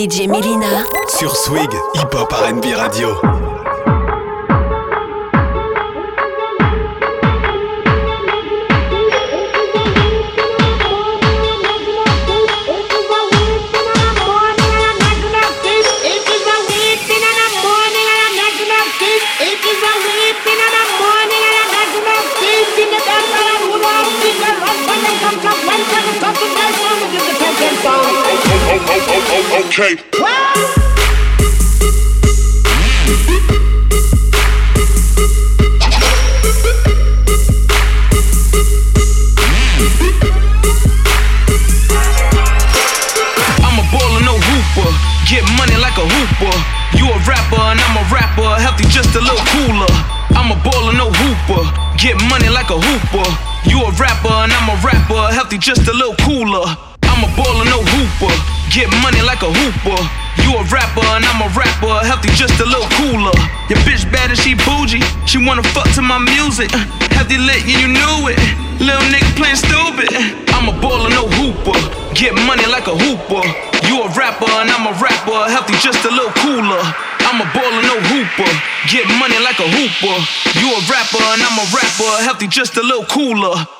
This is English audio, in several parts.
DJ Melina. Sur Swig, Hip Hop RB Radio. music. Heavy lit and you knew it. Little nigga playing stupid. I'm a baller, no hooper. Get money like a hooper. You a rapper and I'm a rapper. Healthy, just a little cooler. I'm a baller, no hooper. Get money like a hooper. You a rapper and I'm a rapper. Healthy, just a little cooler.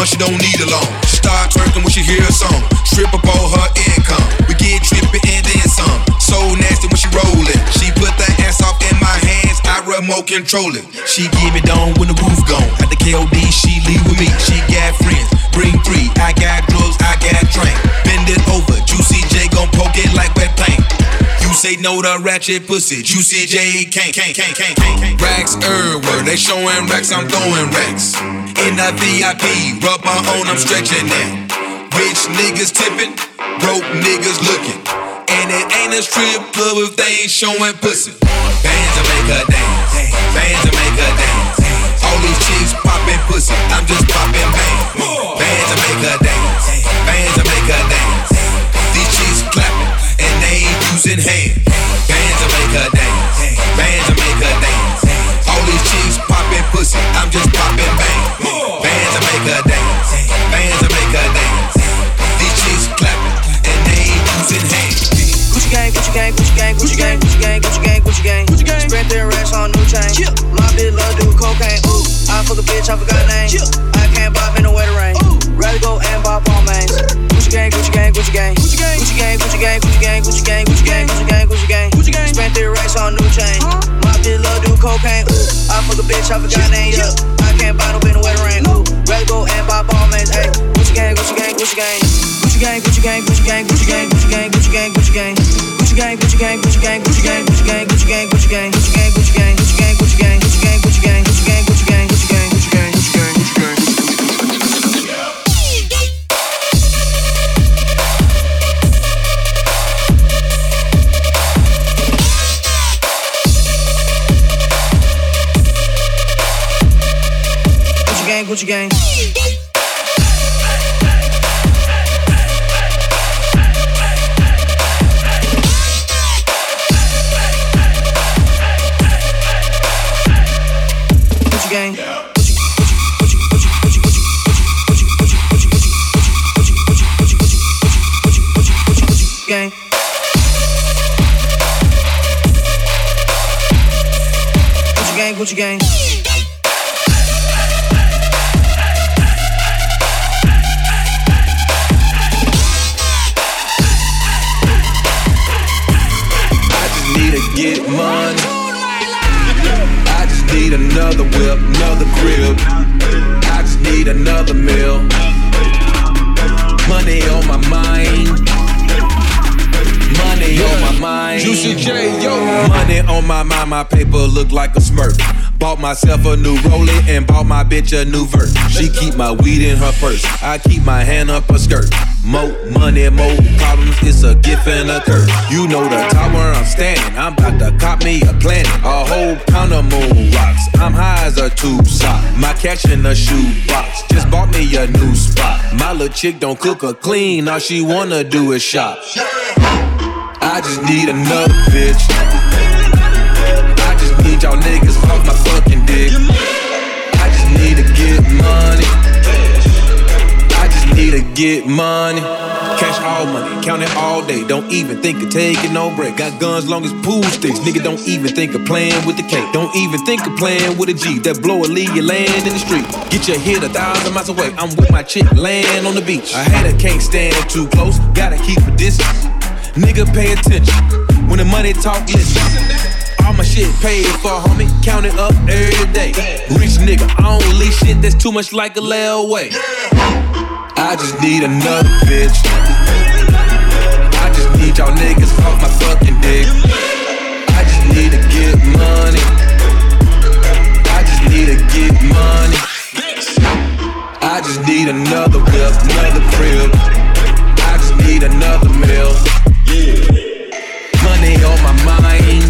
One, she don't need a loan. Start twerking when she hear a song. Strip up all her income. We get trippy and then some. So nasty when she rollin'. She put that ass off in my hands, I remote control it. She give me down when the roof gone. At the KOD, she leave with me. She got friends, bring three. I got drugs, I got drink. Bend it over, Juicy J gon' poke it like wet paint. You say no to ratchet pussy, Juicy J can't, can't, can't, can't, can't. Racks everywhere, they showing racks, I'm throwing racks. In the VIP, rub my own, I'm stretching that. Rich niggas tipping, broke niggas looking. And it ain't a strip club if they ain't showing pussy. Bands will make her dance, bands will make her dance. All these chicks popping pussy, I'm just popping bang. Bands will make her dance, bands will make her dance. These chicks clapping and they ain't using hands. Bands will make her dance, bands will make her dance. All these chicks popping pussy, I'm just Gucci gang, Gucci gang, Gucci gang, Gucci gang, Gucci gang, Gucci gang, Gucci gang. Spent their racks on new chain. My bitch love do cocaine. Ooh, I fuck a bitch, I forgot name. I can't bop in the wetter rain. Rather go and bop on mains. Gucci gang, Gucci gang, Gucci gang. Gucci gang, Gucci gang, Gucci gang, Gucci gang, Gucci gang, Gucci gang, Gucci gang, Gucci gang. Gucci gang. Spent their racks on new chain. My bitch love do cocaine. Ooh, I fuck a bitch, I forgot name. Yeah, I can't buy no in the wetter rain. Ooh, rather go and bop on mains. Hey, Gucci gang, Gucci gang. Gucci gang, Gucci gang, Gucci gang, Gucci gang, Gucci gang, gang, Gucci gang, bitch a new vert. She keep my weed in her purse. I keep my hand up her skirt. More money, more problems. It's a gift and a curse. You know the top where I'm standing. I'm about to cop me a planet. A whole pound of moon rocks. I'm high as a tube sock. My cash in a shoe box. Just bought me a new spot. My little chick don't cook or clean. All she wanna do is shop. I just need another bitch. I just need y'all niggas off my fucking dick. Need to get money. I just need to get money. Cash all money, count it all day. Don't even think of taking no break. Got guns long as pool sticks. Nigga, don't even think of playing with the cake. Don't even think of playing with a G. That blow will leave you land in the street. Get your hit a thousand miles away. I'm with my chick, land on the beach. I hate her, can't stand too close. Gotta keep a distance. Nigga, pay attention. When the money talk, listen. All my shit paid for, homie. Count it up every day. Rich nigga, I don't leave shit that's too much like a layaway. I just need another bitch. I just need y'all niggas off my fucking dick. I just need to get money. I just need to get money. I just need another whip, another crib. I just need another meal. Money on my mind.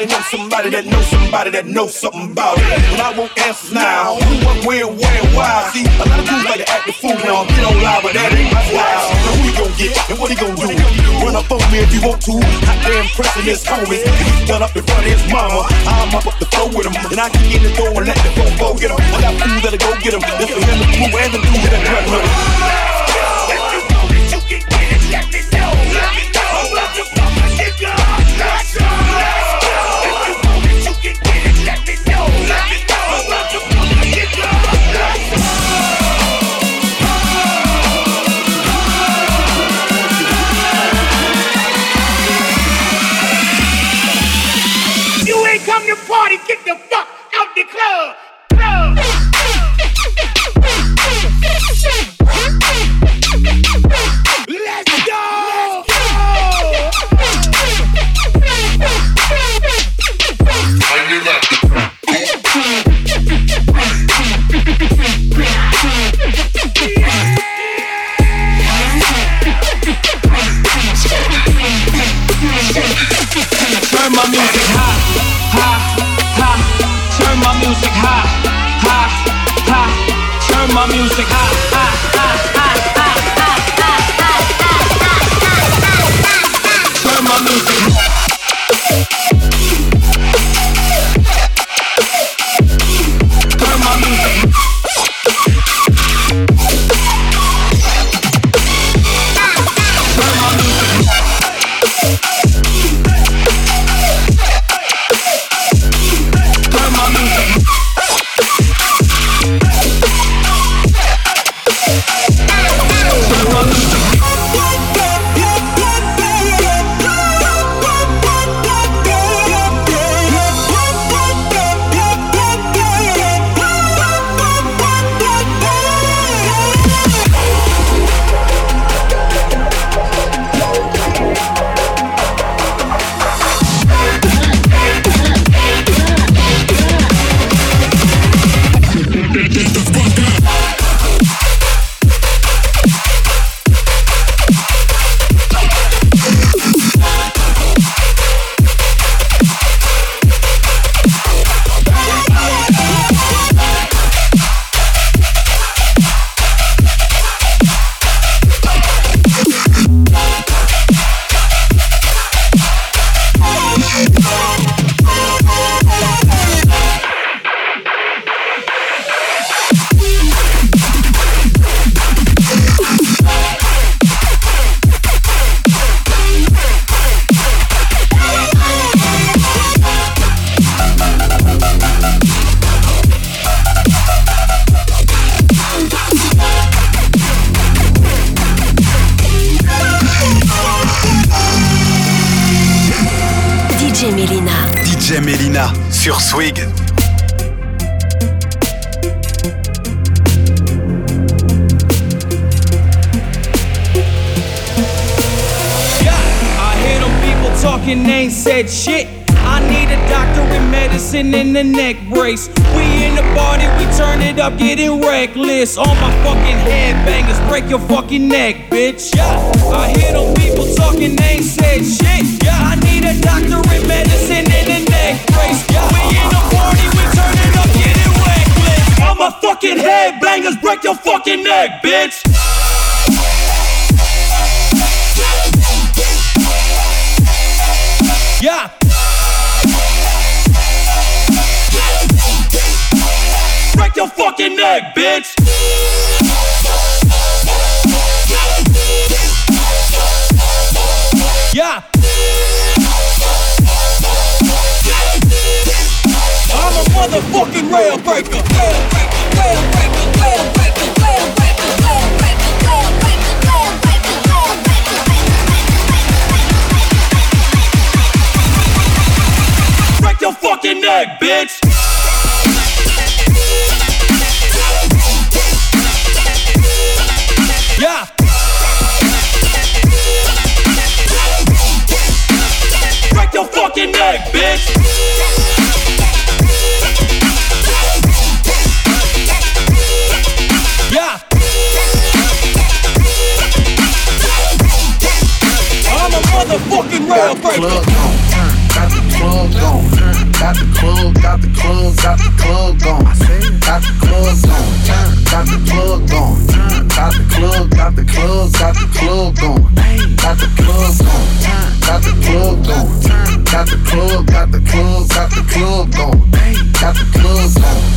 it gone. somebody that knows somebody that knows something about it. But I want answers now. Who, what, where, where, why? See, a lot of dudes like to act the fool now. Get on live, but that ain't my style. Now who gonna get and what he gonna do? Run up on me if you want to. Hot damn pressing his homies. He's done up in front of his mama. I'm up up the floor with him. And I can get in the door and let the phone go get him. I got fools that'll go get him. That's for him, the crew, and the dude that run with. Motherfucking rail breaker. Rail breaker, rail breaker, rail breaker, rail breaker, rail breaker, rail breaker, rail breaker, rail breaker. Break your fucking neck, bitch. Motherfucking rail breaker. Got the club gone. Got the club, got the club, got the club going. Got the club going. Got the club going. Got the club, got the club, got the club going. Got the club going. Got the club going. Got the club, got the club, got the club going. Got the club going.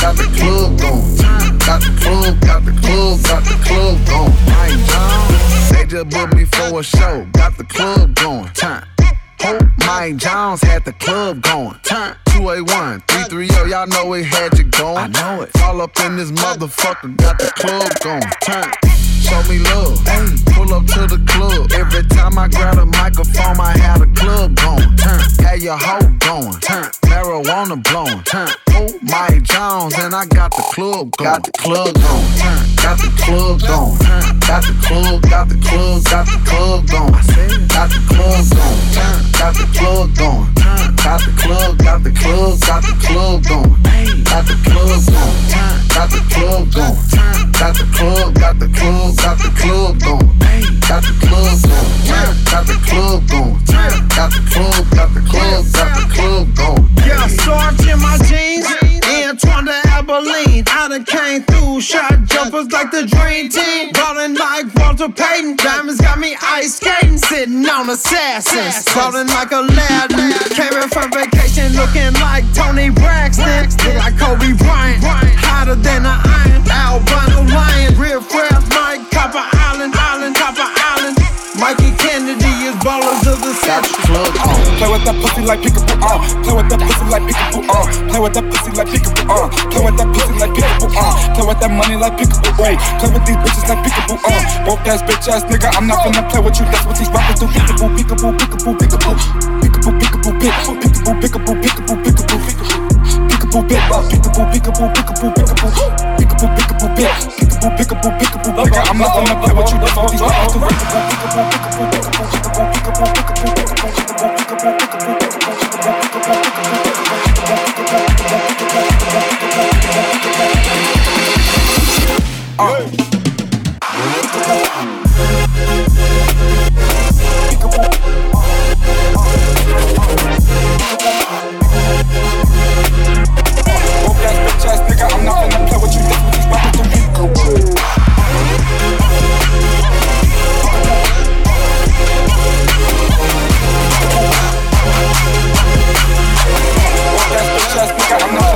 Got the club going. Got the club, got the club, got the club going. Just booked me for a show. Got the club going. Time. Hope Mike Jones had the club going. Turn 281, 330, y'all know it had you going. I know it. All up in this motherfucker, got the club going. Turn, show me love. Hey, pull up to the club. Every time I grab a microphone, I had a club going. Turn, had your hoe going. Turn, marijuana blowing. Turn, oh Mike Jones, and I got the club going. Got the club going. Turn, got the club going. Turn, got the club, got the club, got the club going. Got the club going. Turn, got the club going. Got the club, got the club, got the club going. Got the club going. Got the club going. Got the club, got the club, got the club going. Got the club going. Got the club going. Got the club, got the club, got the club going. Yeah, Sarge in my jeans. Done came through, shot jumpers like the Dream Team. Ballin' like Walter Payton. Diamonds got me ice skating. Sitting on assassins. Ballin' like Aladdin. Came in from vacation looking like Toni Braxton. Like Kobe Bryant. Hotter than an iron. Albino lion. Real fresh Play with that pussy like peekaboo, uh. Play with that pussy like peekaboo, uh. Play with that pussy like peekaboo, uh. Play with that pussy like peekaboo, uh. Play with that money like peekaboo, wait. Play with these bitches like peekaboo, uh. Broke ass bitch ass nigga, I'm not finna play with you. That's what these rappers do. Peekaboo, peekaboo, peekaboo, peekaboo. Peekaboo, peekaboo, peekaboo, peekaboo, peekaboo, peekaboo, peekaboo, peekaboo. Peekaboo, peekaboo, peekaboo, peekaboo, peekaboo, peekaboo. Peekaboo, peekaboo, peekaboo, peekaboo, nigga, I'm not finna play with you. That's what these rappers do. Peekaboo, peekaboo, peekaboo, peekaboo, peekaboo, peekaboo, peekaboo, Oh. I'm not.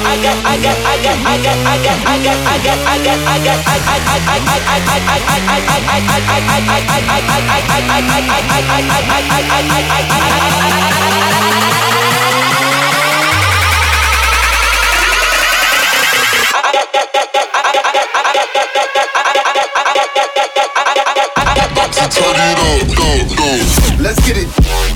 Let's get it.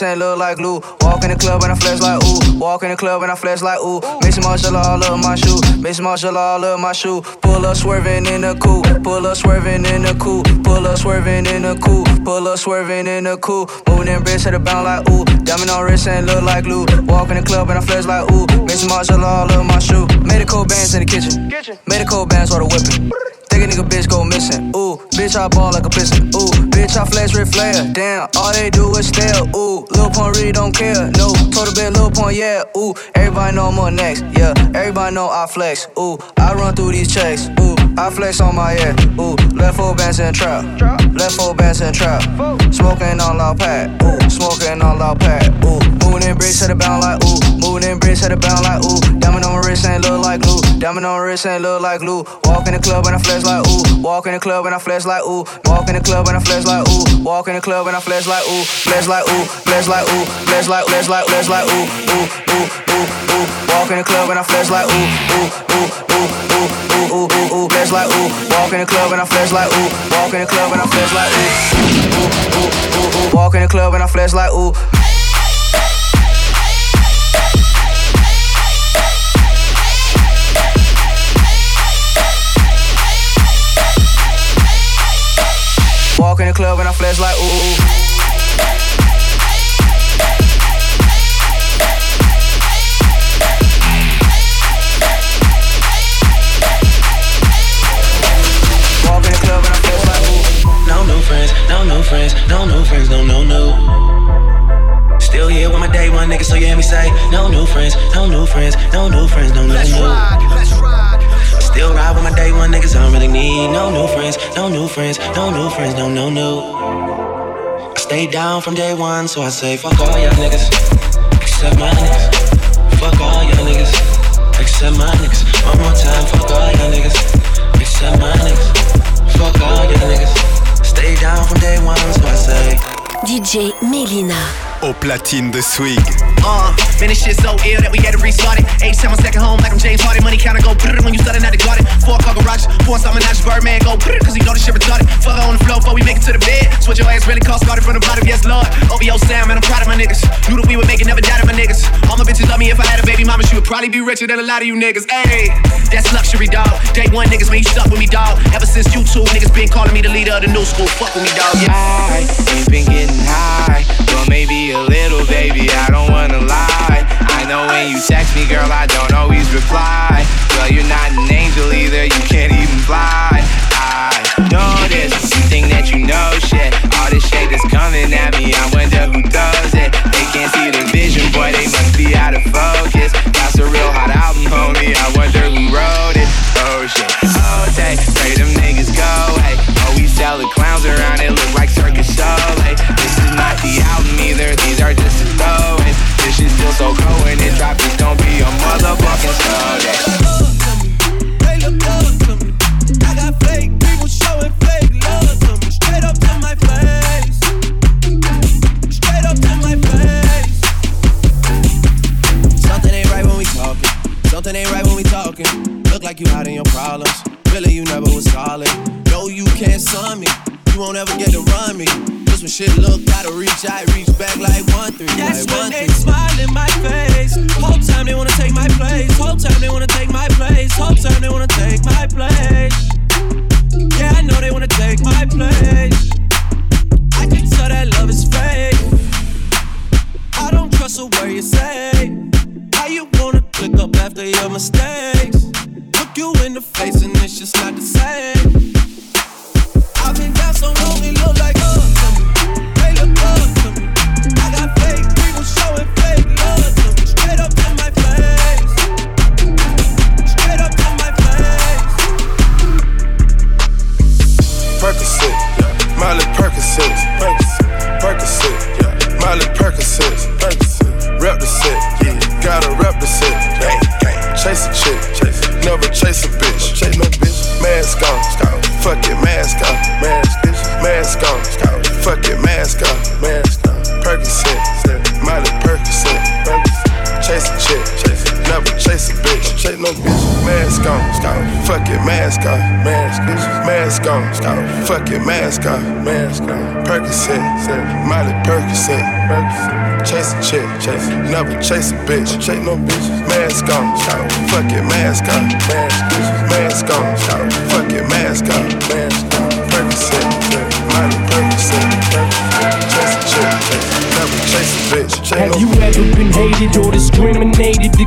Diamond on my wrist ain't look like glue. Walk in the club and I flex like ooh. Walk in the club and I flex like ooh. Maison Margiela all up my shoe. Maison Margiela all up my shoe. Pull up swerving in the coupe. Pull up swerving in the coupe. Pull up swerving in the coupe. Pull up swerving in the coupe. Moving in bricks, set the bound like ooh. Diamond on wrist ain't look like glue. Walk in the club and I flex like ooh. Maison Margiela all up my shoe. Made a cold bands in the kitchen. Made a cold bands while the whipping. Think a nigga bitch go missing. Ooh, bitch I ball like a piston. Ooh, bitch I flex red flair. Damn, all they do is stare. Ooh, Lil Pump really don't care. No, total bit Lil Pump, yeah. Ooh, everybody know I'm next. Yeah, everybody know I flex. Ooh, I run through these checks. Ooh, I flex on my head. Ooh, left foot bands in trap. Left foot bands in trap. Smoking on loud pad. Ooh, smoking on loud pad. Ooh, moving in bricks, set it bound like ooh. Moving in bricks, set it bound like ooh. Diamond on my wrist ain't look like glue. Diamond on my wrist ain't look like glue. Walk in the club and I flex like ooh. Walk in the club and I flex like ooh. Walk in the club and I flex like ooh. Walk in the club and I flex like ooh. Flex like ooh. Flex like ooh. Flex like flex like flex like ooh. Ooh ooh ooh ooh. Walk in the club and I flex like ooh. Ooh ooh ooh ooh ooh ooh ooh ooh. Flex like ooh. Walk in the club and I flex like ooh. Walk in the club and I flex like ooh. Ooh ooh ooh ooh. Walk in the club and I flex like ooh. Walk in the club and I flex like ooh. ooh. Walk in the club and I flex like ooh. No new friends, no new friends, no new friends, no, no, no. Still here with my day one nigga, so you hear me say, no new friends, no new friends, no new friends, no, no, no. Still ride with my day one niggas, I don't really need no new friends, no new friends, no new friends, no, no, no. I stayed down from day one, so I say, fuck all y'all niggas, except my niggas. Fuck all y'all niggas, except my niggas. One more time, fuck all y'all niggas, except my niggas. Fuck all y'all niggas. Stay down from day one, so I say. DJ Melyna. Au platine de Swig. Uh, man, this shit so ill that we had to restart it. H time on second home like I'm James Harden. Money counter go brrr when you starting out the garden. Four car garage. Pour some Minaj Birdman, go cause he know the shit retarded. Fuck on the floor before we make it to the bed. Switch your ass really cost, started from the bottom, yes, Lord. OVO Sam, man, I'm proud of my niggas. Knew that we would make it, never doubted my niggas. All my bitches love me if I had a baby mama, she would probably be richer than a lot of you niggas. Hey, that's luxury, dog. Day one niggas, man, you stuck with me, dog. Ever since you two niggas been calling me the leader of the new school. Fuck with me, dog. Yeah. I ain't been getting high, but maybe a little, baby. I don't wanna lie. Know when you text me, girl, I don't always reply. Well, you're not an angel either, you can't even fly. I know this, you think that you know shit. All this shit that's coming at me, I wonder who does it. They can't see the vision, boy, they must be out of focus. That's a real hot album, homie. I wonder who wrote it. Oh shit, oh take, pray them niggas go, hey. Oh, we sell the clowns around, it look like circus show, hey. This is not the album either, these are just the throwaways. Shit still so cold when it drop, bitch, chase no bitch. Mask on, scout. Fuck it, mask on, mask. Mask on, scout. Fuck it, mask on, mask on. Percocet, Miley Percocet. Chase a chick. Never chase a bitch, Have no you ever been hated or discriminated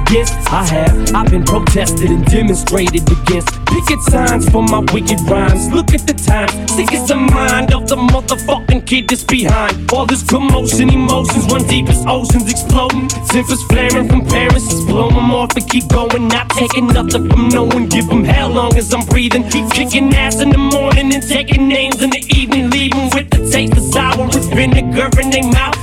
against? I have. I've been protested and demonstrated against. Picket signs for my wicked rhymes. Look at the times, Sick as the mind of the motherfucking kid that's behind. All this commotion, emotions run deep as oceans exploding. Tempers flaring from parents. Just blow them off and keep going. Not taking nothing from no one. Give them hell long as I'm breathing. Keep kicking ass in the morning and taking names in the evening. Leaving with the taste of sour with vinegar in their mouth.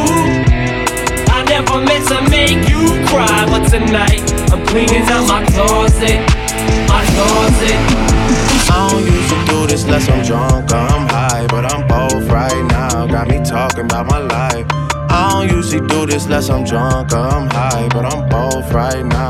Never meant to make you cry, but tonight I'm cleaning out my closet, my closet. I don't usually do this unless I'm drunk or I'm high, but I'm both right now. Got me talking about my life. I don't usually do this unless I'm drunk or I'm high, but I'm both right now.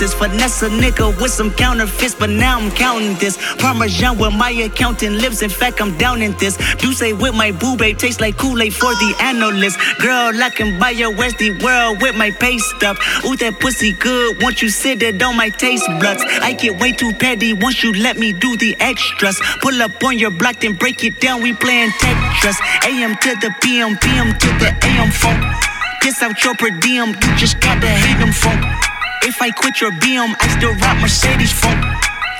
Allowances. Finesse a nigga with some counterfeits, but now I'm counting this. Parmesan where my accountant lives. In fact, I'm down in this. Say with my boo babe tastes like Kool-Aid for the analyst. Girl, I can buy your Westy world with my pay stuff. Ooh, that pussy good. Once you sit it on my taste buds. I get way too petty once you let me do the extras. Pull up on your block, then break it down. We playing Tetris. AM to the PM, PM to the AM phone. Piss out your per diem, you just gotta hate them funk. If I quit your BM, I still rock Mercedes funk.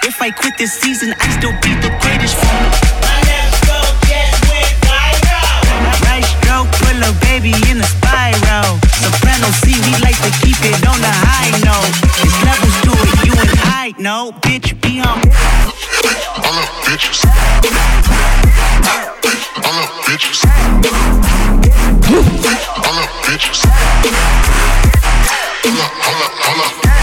If I quit this season, I still be the greatest funk. Right stroke, pull a baby in a spiral. Soprano C, we like to keep it on the high note. There's levels to it, you and I know. Bitch, be on. All up bitches. All up bitches. All up bitches holla, holla, holla.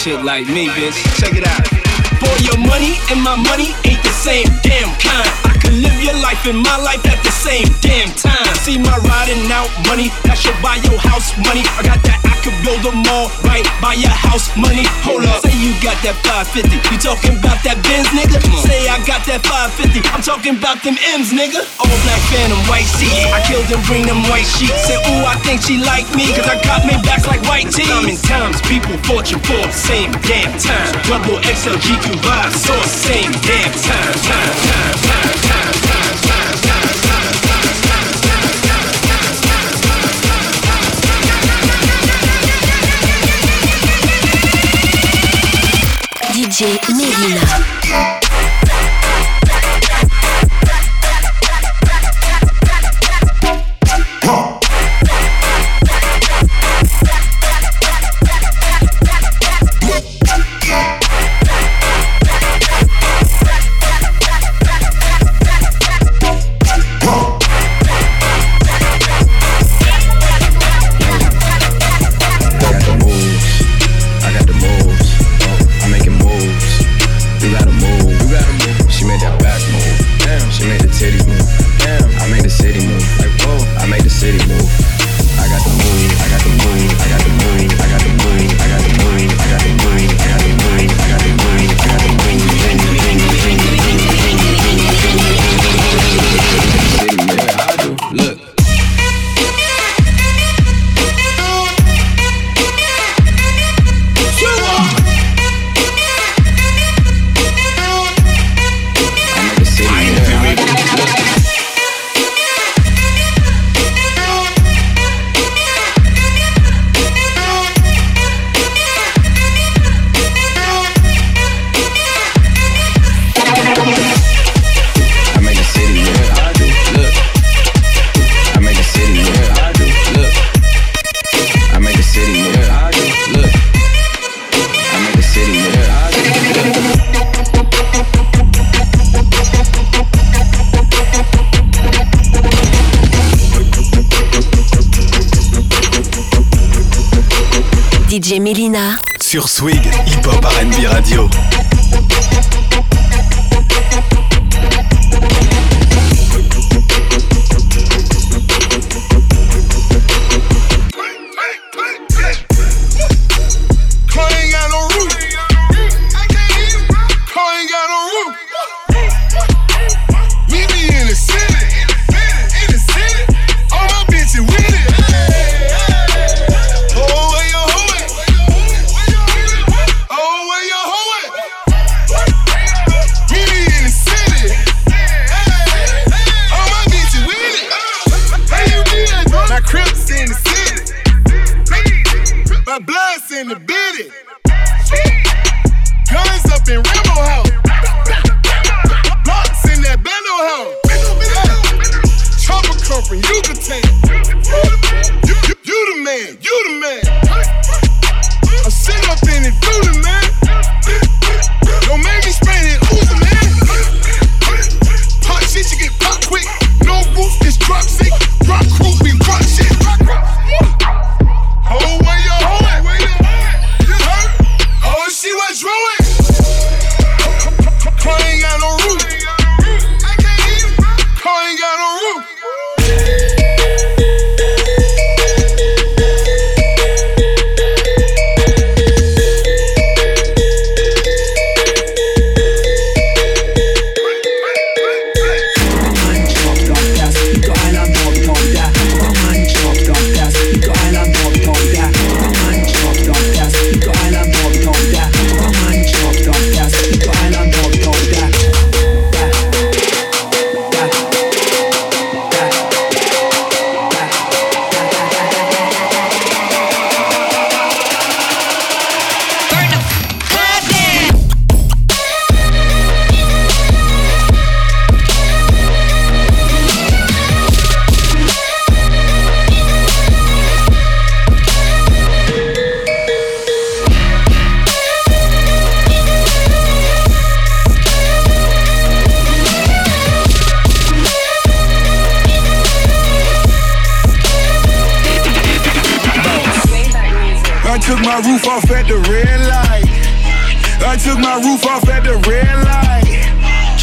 Shit like me, bitch. Check it out. Boy, your money and my money ain't the same damn kind. I can live your life and my life at the same damn time. See my riding out money, that should buy your house money. I got that, I could build a mall right by your house money. Hold up, say you got that 550. You talking about that Benz, nigga? That 550. I'm talking about them M's, nigga. All black phantom, white seats. I killed them, bring them white sheets. Said, ooh, I think she like me, cause I got me backs like white tees. Common times, people fortune for the same damn time. Double XL GQ vibe, so same damn time. Time, time, time, time. DJ Melina.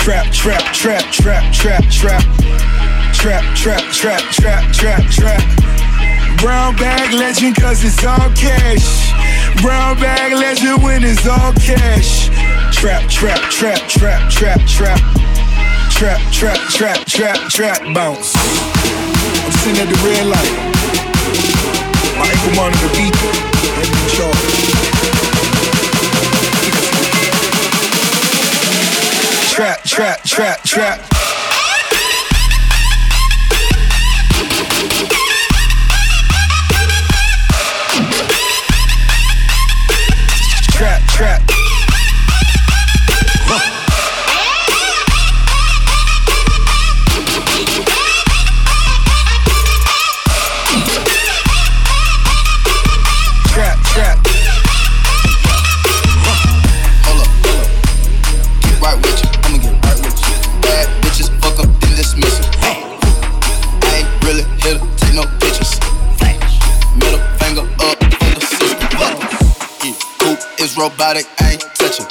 Trap trap, trap, trap, trap, trap. Trap, trap, trap, trap, trap, trap. Brown bag legend, cause it's all cash. Brown bag legend when it's all cash. Trap, trap, trap, trap, trap, trap. Trap, trap, trap, trap, trap. bounce. I'm sitting at the red light. Trap, trap, trap, trap. Robotic, I ain't touching.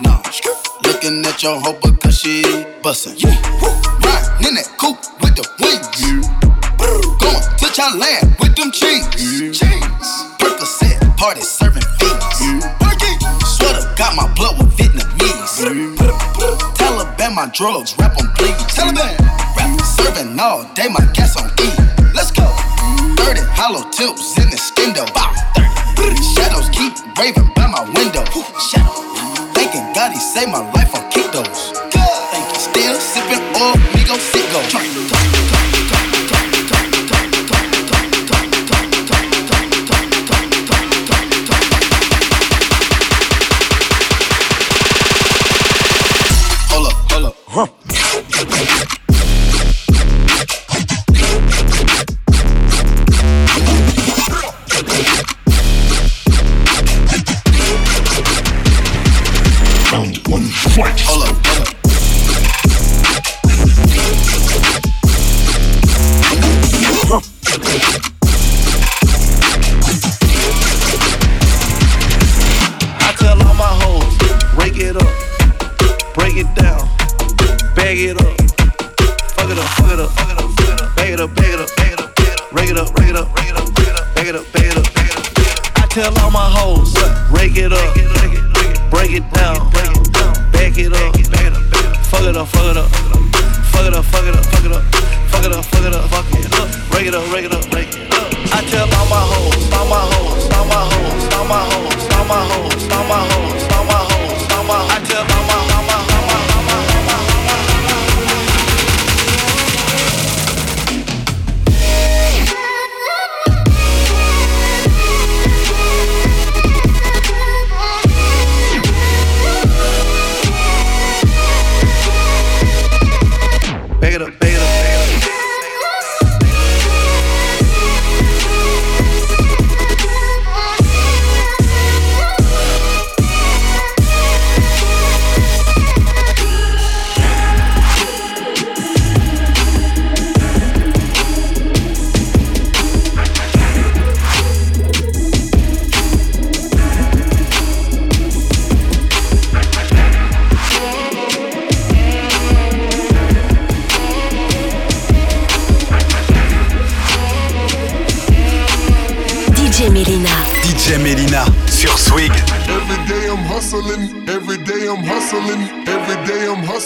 Nah, looking at your hoe because she bustin'. Yeah. Riding in that coupe with the wings. Yeah. Going to Thailand with them chains. Yeah. Percocet, party serving fiends. Yeah. Sweater got my blood with Vietnamese. Yeah. Taliban my drugs, rap on please. Taliban, rap serving all day, my gas on E. Let's go. 30 hollow tips in the stendo. Shadows keep raving Saved my life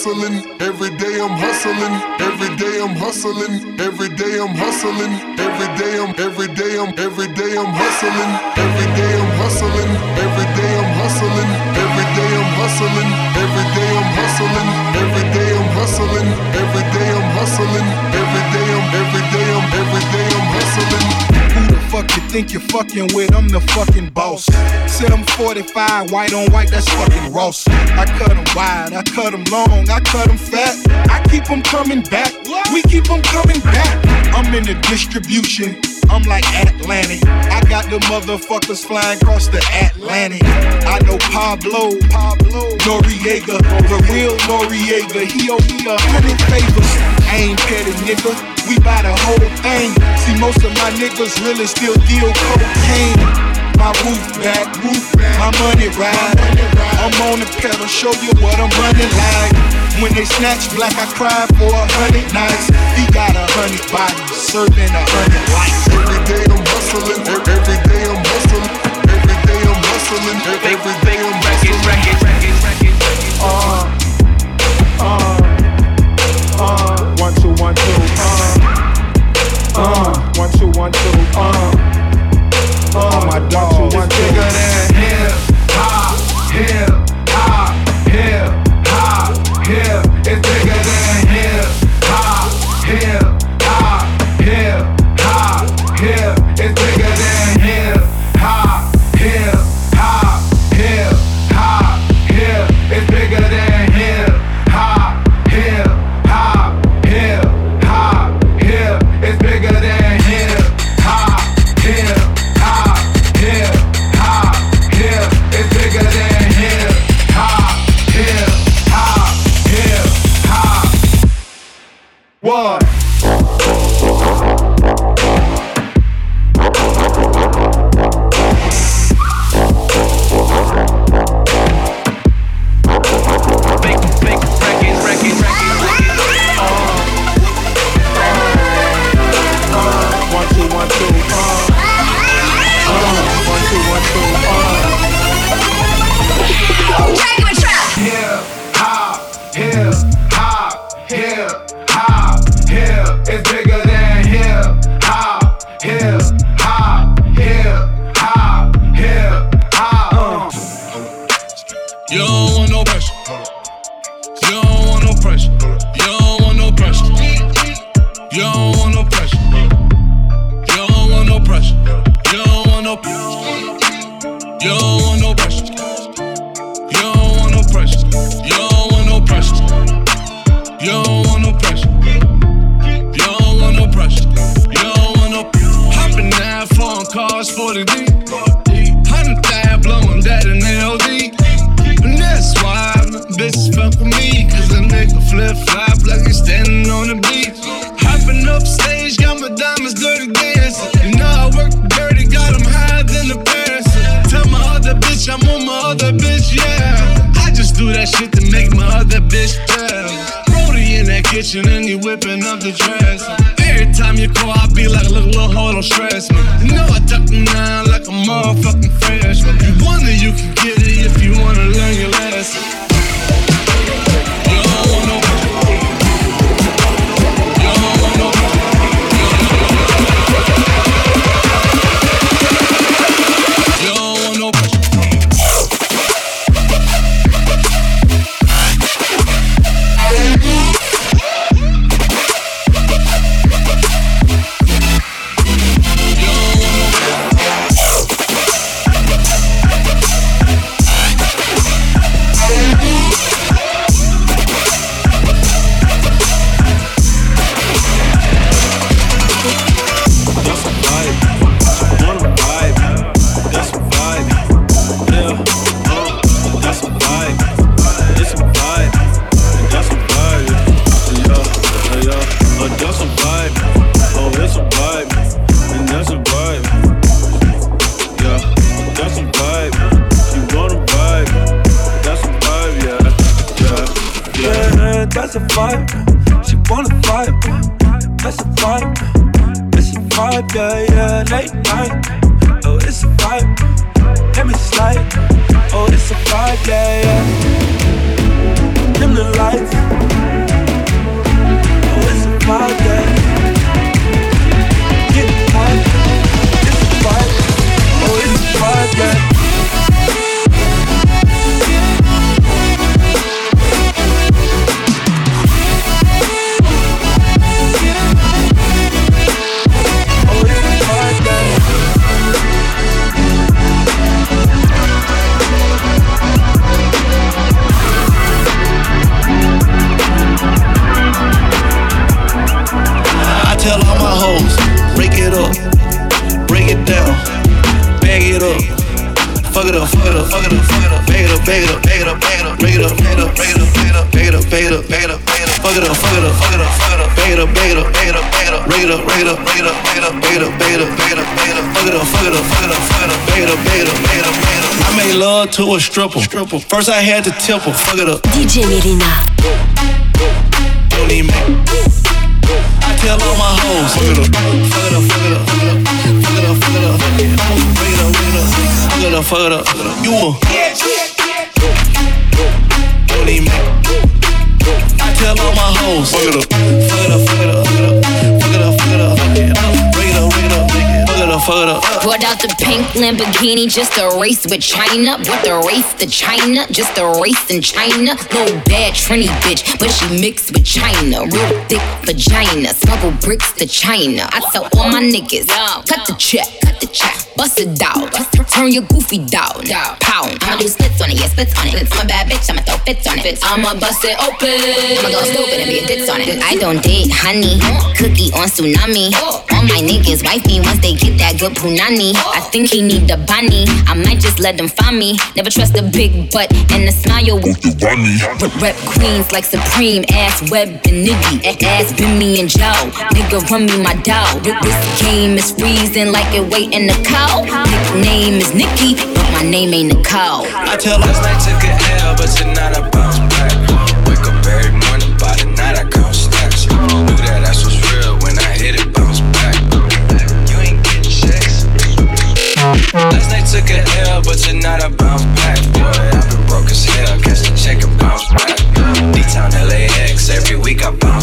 hustling, every day I'm hustling, every day I'm hustling, every day I'm hustling, every day I'm every day I'm every day I'm hustling, every day I'm hustling, every day I'm hustling, every day I'm hustling, every day I'm hustling, every day I'm hustling, every day I'm hustling, every day I'm every day I'm every day I'm hustling. Who the fuck you think you're fucking with? I'm the fucking boss. Said I'm 45, white on white, that's fucking Ross. I cut them wide, I cut them long, I cut them fat. I keep them coming back, we keep them coming back. I'm in the distribution. I'm like Atlantic. I got the motherfuckers flying across the Atlantic. I know Pablo, Pablo, Noriega, the real Noriega. He owe me a hundred favors. I ain't petty nigga. We buy the whole thing. See, most of my niggas really still deal cocaine. My roof back, roof back, my money ride. I'm on the pedal, show you what I'm running like. When they snatch black, I cry for a hundred nights. He got a hundred bodies, serving a hundred lives. Every day I'm hustling, every day I'm hustling, every day I'm hustling, every day I'm hustling. Uh, uh, uh, one, two, one, two, uh, my other bitch jealous. Brody in that kitchen and he whipping up the dress. Every time you call, I be like, look, little hoe, don't stress me. You know I tuck them down like a motherfucking freshman. You wonder you can get it if you wanna learn your lesson. A stripper, stripper. First I had to tip her, fuck it up. DJ Melina. Don't even make. I tell all my hoes, fuck it up, fuck it up, fuck it up, fuck it up, fuck it up, fuck it up, fuck it up, fuck it up, fuck it up, fuck it up, fuck it up. You a don't even make. I tell all my hoes, fuck it up, fuck it up, fuck it up, fuck it up, fuck it up, fuck it up, fuck it up, break it up, it up, fuck up. Brought out the pink Lamborghini just to race with China. With the race to China, just a race in China. No bad Trini bitch, but she mixed with China. Real thick vagina, smuggle bricks to China. I tell all my niggas, cut the check, cut the check, bust it down. Turn your goofy down, pound. I'ma do splits on it, yeah, splits on it. I'm a bad bitch, I'ma throw fits on it. I'ma bust it open. I'ma go stupid and be a ditz on it. I don't date honey, cookie on tsunami. All my niggas wife me once they get that good punani. I think he need a bunny. I might just let them find me. Never trust a big butt and a smile. But rep queens like Supreme, ass Web and Niggy, ass Bimmy and Joe. Nigga run me my dough. Th- This game is freezing like it waiting to cow. Nickname is Nikki, but my name ain't Nicole. I tell Last night took a L, but tonight I bounce back. Wake up every morning, by the night I count stacks. Knew that ass was real when I hit it, bounce back. You ain't getting checks. Last night took a L, but tonight I bounce back. Boy, I've been broke as hell, catch the check and bounce back. D-Town LAX, every week I bounce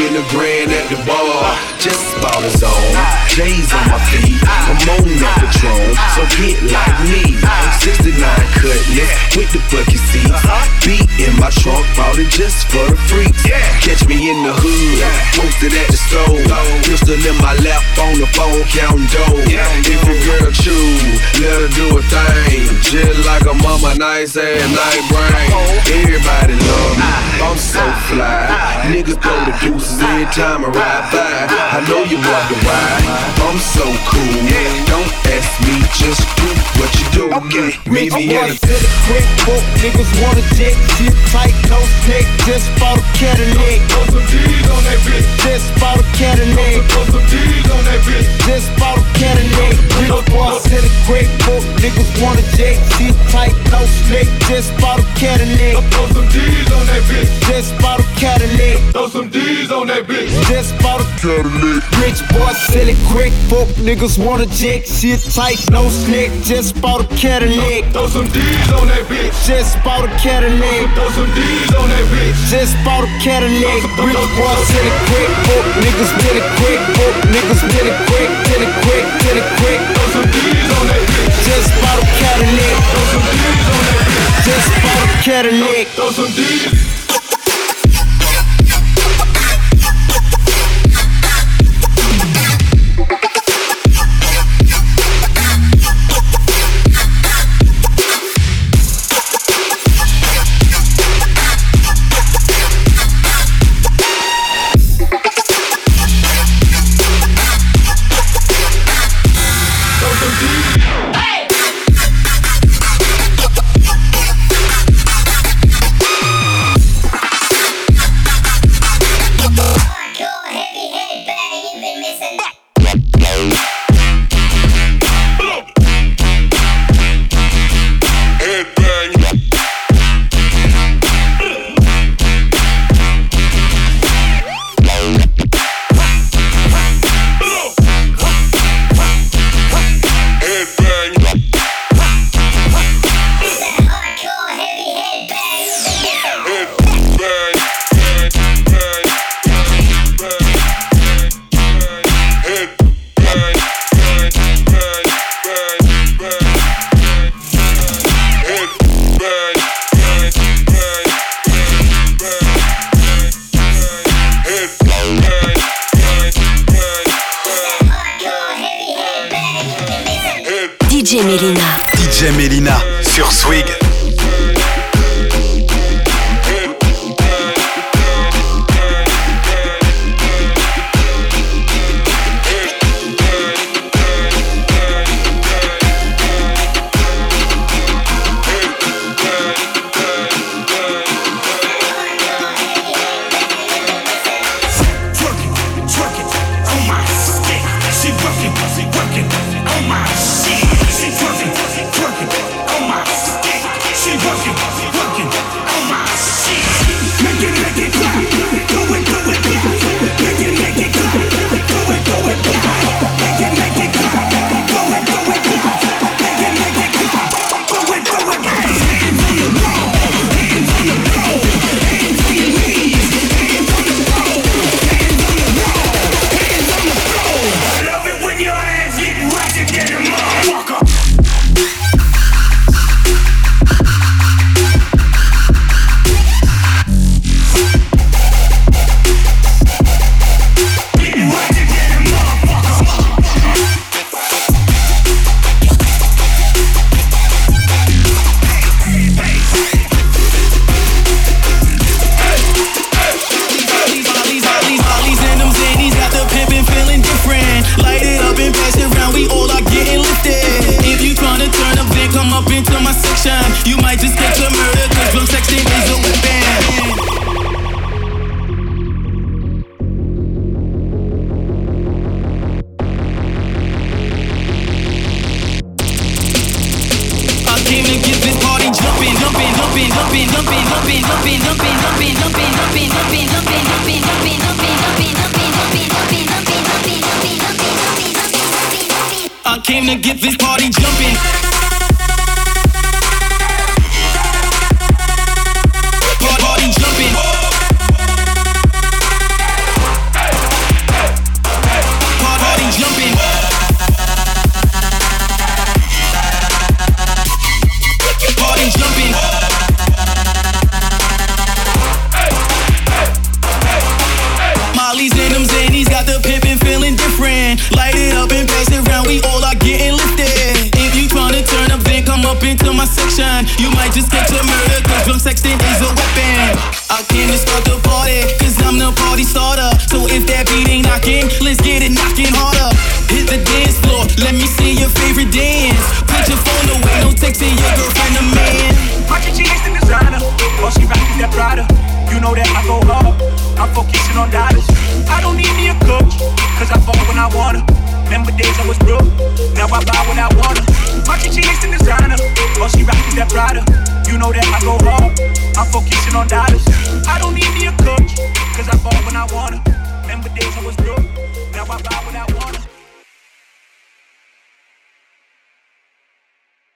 spend a grand at the bar. Just about a zone. J's on my feet. I'm on that Patron, so get like me. 69 cutlass with the bucket seats. Beat in my trunk, bought it just for the freaks. Catch me in the hood, posted at the store. Pistol in my lap on the phone, counting dough. If your girl choose, let her do a thing. Just like a mama, nice ass, night brain. Everybody love me, I'm so fly. Niggas throw the deuces every time I ride by. I know you wonder why. I'm so cool. Don't ask me, just do what you do. Okay, meet me in the to the quick book, niggas wanna jet, shit tight, no stick, just bought a Cadillac. Throw some D's on that bitch. Just bought a Cadillac. Throw some D's on that bitch. Just bought a Cadillac. Quick boss to the quick book, niggas wanna jet, shit tight, no slick, just bought a Cadillac. Throw some D's on that bitch. Just bought a Cadillac. Throw some D's on that bitch. Just bought a Cadillac. Rich boy, sell it quick. Fuck niggas wanna jack. Shit tight, no slick. Just bought a Cadillac. Throw some D's on that bitch. Just bought a Cadillac. Throw some D's on that bitch. Just bought a Cadillac. Rich boy, sell it quick. Fuck niggas really quick. Fuck niggas really quick. Really quick, really quick. Throw some D's on that bitch. Just bought a Cadillac. Throw some D's on that bitch. Just bought a Cadillac. Throw some D's.